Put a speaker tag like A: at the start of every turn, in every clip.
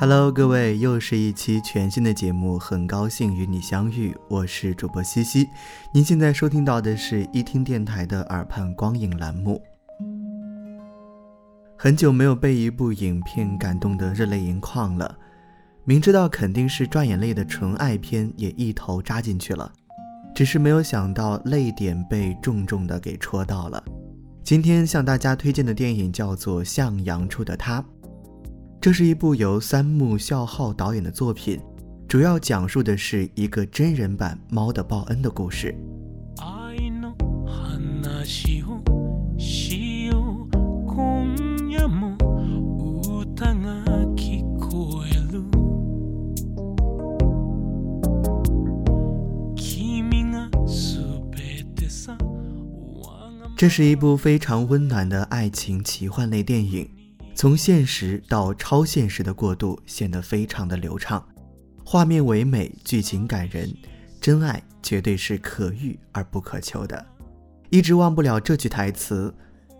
A: Hello，各位，又是一期全新的节目，很高兴与你相遇，我是主播西西。您现在收听到的是一听电台的耳畔光影栏目。很久没有被一部影片感动得热泪盈眶了，明知道肯定是赚眼泪的纯爱片，也一头扎进去了，只是没有想到泪点被重重的给戳到了。今天向大家推荐的电影叫做《向阳处的他》。这是一部由三木孝浩导演的作品，主要讲述的是一个真人版《猫的报恩》的故事。这是一部非常温暖的爱情奇幻类电影。从现实到超现实的过渡显得非常的流畅，画面唯美，剧情感人，真爱绝对是可遇而不可求的。一直忘不了这句台词：“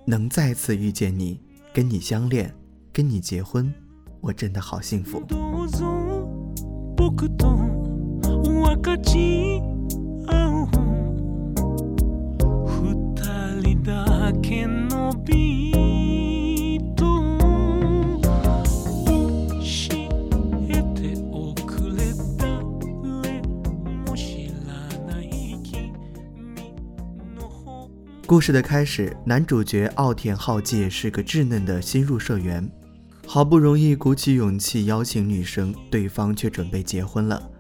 A: 能再次遇见你，跟你相恋，跟你结婚，我真的好幸福。”故事的开始，男主角奥田浩介是个稚嫩的新入社员，好不容易鼓起勇气邀请女生，对方却准备结婚了。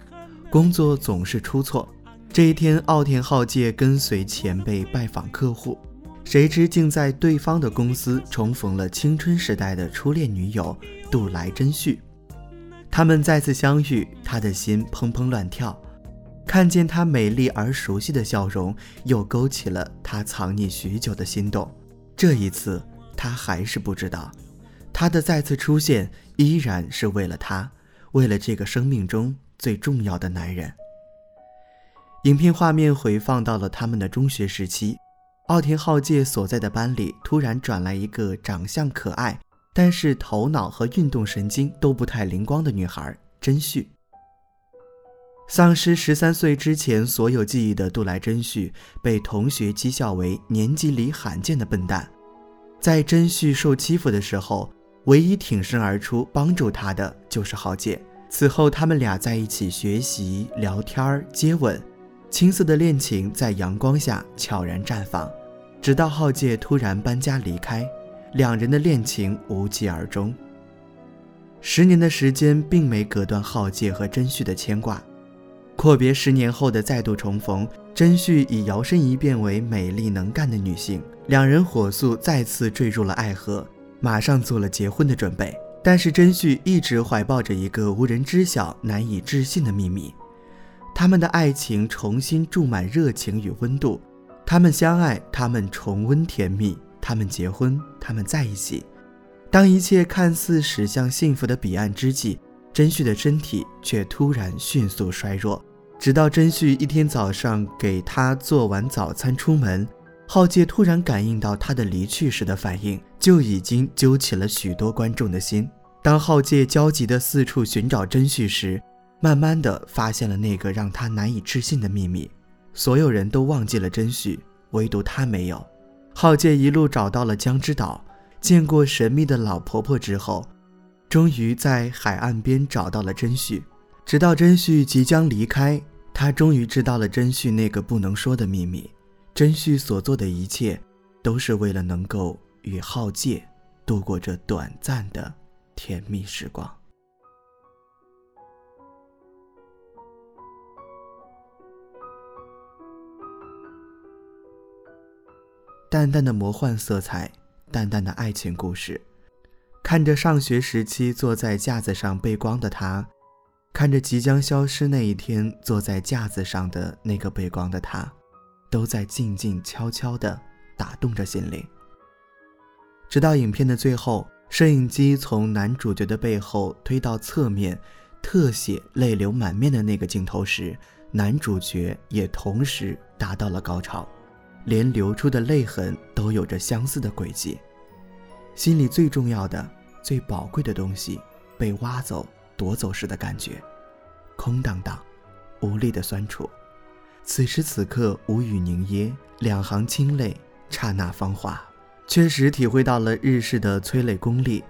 A: 工作总是出错。这一天，奥田浩介跟随前辈拜访客户，谁知竟在对方的公司重逢了青春时代的初恋女友杜来真绪。他们再次相遇，他的心砰砰乱跳。看见她美丽而熟悉的笑容，又勾起了他藏匿许久的心动。这一次，他还是不知道，他的再次出现依然是为了他，为了这个生命中最重要的男人。影片画面回放到了他们的中学时期，奥田浩介所在的班里突然转来一个长相可爱，但是头脑和运动神经都不太灵光的女孩真绪。丧失十三岁之前所有记忆的杜来真绪，被同学讥笑为年级里罕见的笨蛋。在真绪受欺负的时候，唯一挺身而出帮助他的就是浩介。此后，他们俩在一起学习、聊天、接吻，青涩的恋情在阳光下悄然绽放。直到浩介突然搬家离开，两人的恋情无疾而终。十年的时间并没隔断浩介和真绪的牵挂。阔别十年后的再度重逢，真旭已摇身一变为美丽能干的女性，两人火速再次坠入了爱河，马上做了结婚的准备。但是真旭一直怀抱着一个无人知晓、难以置信的秘密，他们的爱情重新注满热情与温度，他们相爱，他们重温甜蜜，他们结婚，他们在一起。当一切看似驶向幸福的彼岸之际，真旭的身体却突然迅速衰弱。直到真绪一天早上给他做完早餐出门，浩介突然感应到他的离去时的反应，就已经揪起了许多观众的心。当浩介焦急地四处寻找真绪时，慢慢地发现了那个让他难以置信的秘密：所有人都忘记了真绪，唯独他没有。浩介一路找到了江之岛，见过神秘的老婆婆之后，终于在海岸边找到了真绪。直到真绪即将离开。他终于知道了真旭那个不能说的秘密，真旭所做的一切，都是为了能够与浩介度过这短暂的甜蜜时光。淡淡的魔幻色彩，淡淡的爱情故事，看着上学时期坐在架子上背光的他。看着即将消失那一天，坐在架子上的那个背光的他，都在静静悄悄地打动着心灵。直到影片的最后，摄影机从男主角的背后推到侧面，特写泪流满面的那个镜头时，男主角也同时达到了高潮，连流出的泪痕都有着相似的轨迹。心里最重要的、最宝贵的东西被挖走。夺走时的感觉，空荡荡、无力的酸楚。此时此刻，无语凝噎，两行清泪刹那芳华，确实体会到了日式的催泪功力。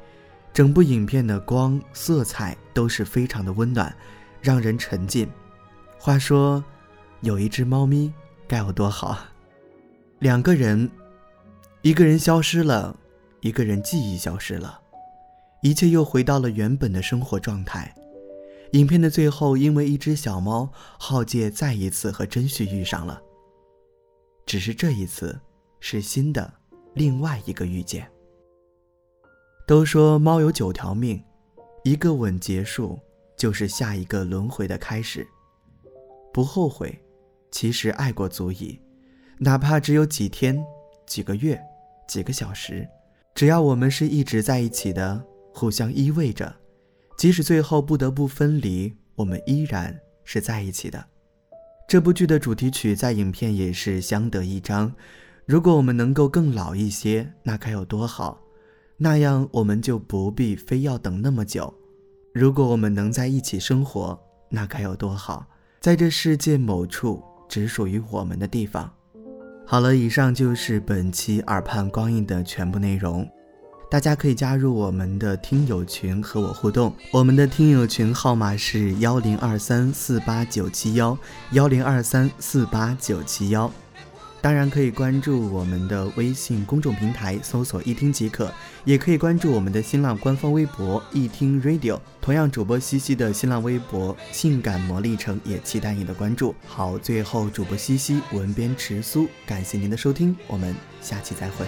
A: 整部影片的光、色彩都是非常的温暖，让人沉浸。话说，有一只猫咪该有多好？两个人，一个人消失了，一个人记忆消失了，一切又回到了原本的生活状态。影片的最后，因为一只小猫，浩介再一次和真绪遇上了。只是这一次，是新的另外一个遇见。都说猫有九条命，一个吻结束，就是下一个轮回的开始。不后悔，其实爱过足矣。哪怕只有几天、几个月、几个小时，只要我们是一直在一起的，互相依偎着。即使最后不得不分离，我们依然是在一起的。这部剧的主题曲在影片也是相得益彰。如果我们能够更老一些，那该有多好！那样我们就不必非要等那么久。如果我们能在一起生活，那该有多好！在这世界某处只属于我们的地方。好了，以上就是本期耳畔光影的全部内容。大家可以加入我们的听友群和我互动，我们的听友群号码是幺零二三四八九七幺幺零二三四八九七幺。当然可以关注我们的微信公众平台，搜索“一听”即可，也可以关注我们的新浪官方微博“一听 Radio”。同样，主播西西的新浪微博“性感魔力城”也期待你的关注。好，最后主播西西文编迟苏，感谢您的收听，我们下期再会。